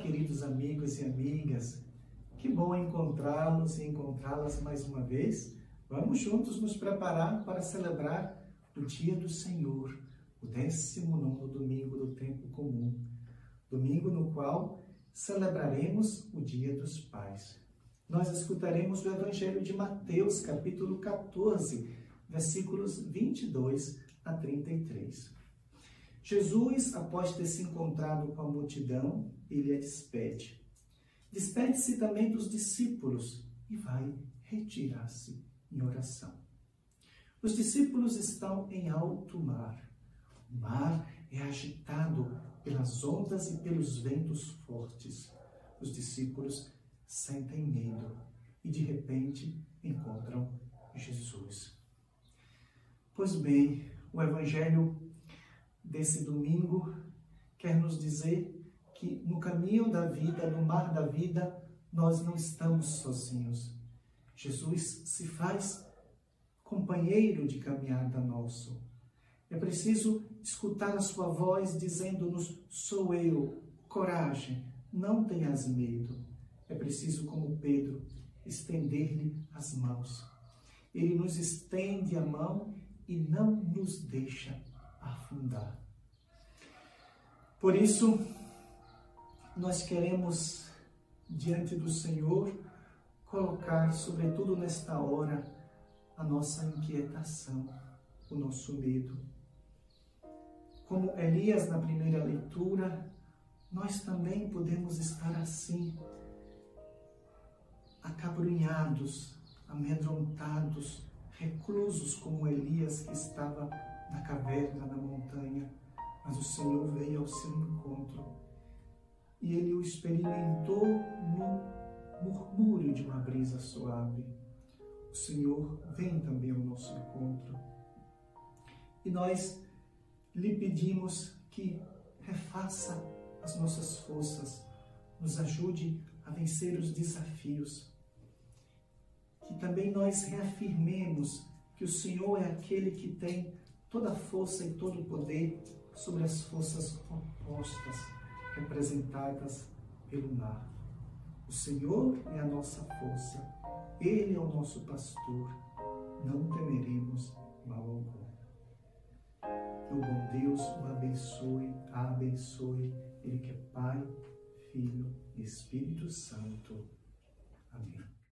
Queridos amigos e amigas. Que bom encontrá-los e encontrá-las mais uma vez. Vamos juntos nos preparar para celebrar o Dia do Senhor, o 19 domingo do tempo comum, domingo no qual celebraremos o Dia dos Pais. Nós escutaremos o Evangelho de Mateus, capítulo 14, versículos 22 a 33. Jesus, após ter se encontrado com a multidão, ele a despede. Despede-se também dos discípulos e vai retirar-se em oração. Os discípulos estão em alto mar. O mar é agitado pelas ondas e pelos ventos fortes. Os discípulos sentem medo e de repente encontram Jesus. Pois bem, o Evangelho desse domingo quer nos dizer que no caminho da vida, no mar da vida, nós não estamos sozinhos. Jesus se faz companheiro de caminhada nosso. É preciso escutar a sua voz dizendo-nos: Sou eu, coragem, não tenhas medo. É preciso, como Pedro, estender-lhe as mãos. Ele nos estende a mão e não nos deixa afundar. Por isso, nós queremos, diante do Senhor, colocar, sobretudo nesta hora, a nossa inquietação, o nosso medo. Como Elias na primeira leitura, nós também podemos estar assim, acabrunhados, amedrontados, reclusos como Elias que estava na caverna, na montanha, mas o Senhor veio ao seu encontro e ele o experimentou no murmúrio de uma brisa suave. O Senhor vem também ao nosso encontro e nós lhe pedimos que refaça as nossas forças, nos ajude a vencer os desafios. Que também nós reafirmemos que o Senhor é aquele que tem toda a força e todo o poder sobre as forças opostas representadas pelo mar. O Senhor é a nossa força, Ele é o nosso pastor, não temeremos mal algum. Que o bom Deus o abençoe, a abençoe, Ele que é Pai, Filho e Espírito Santo. Amém.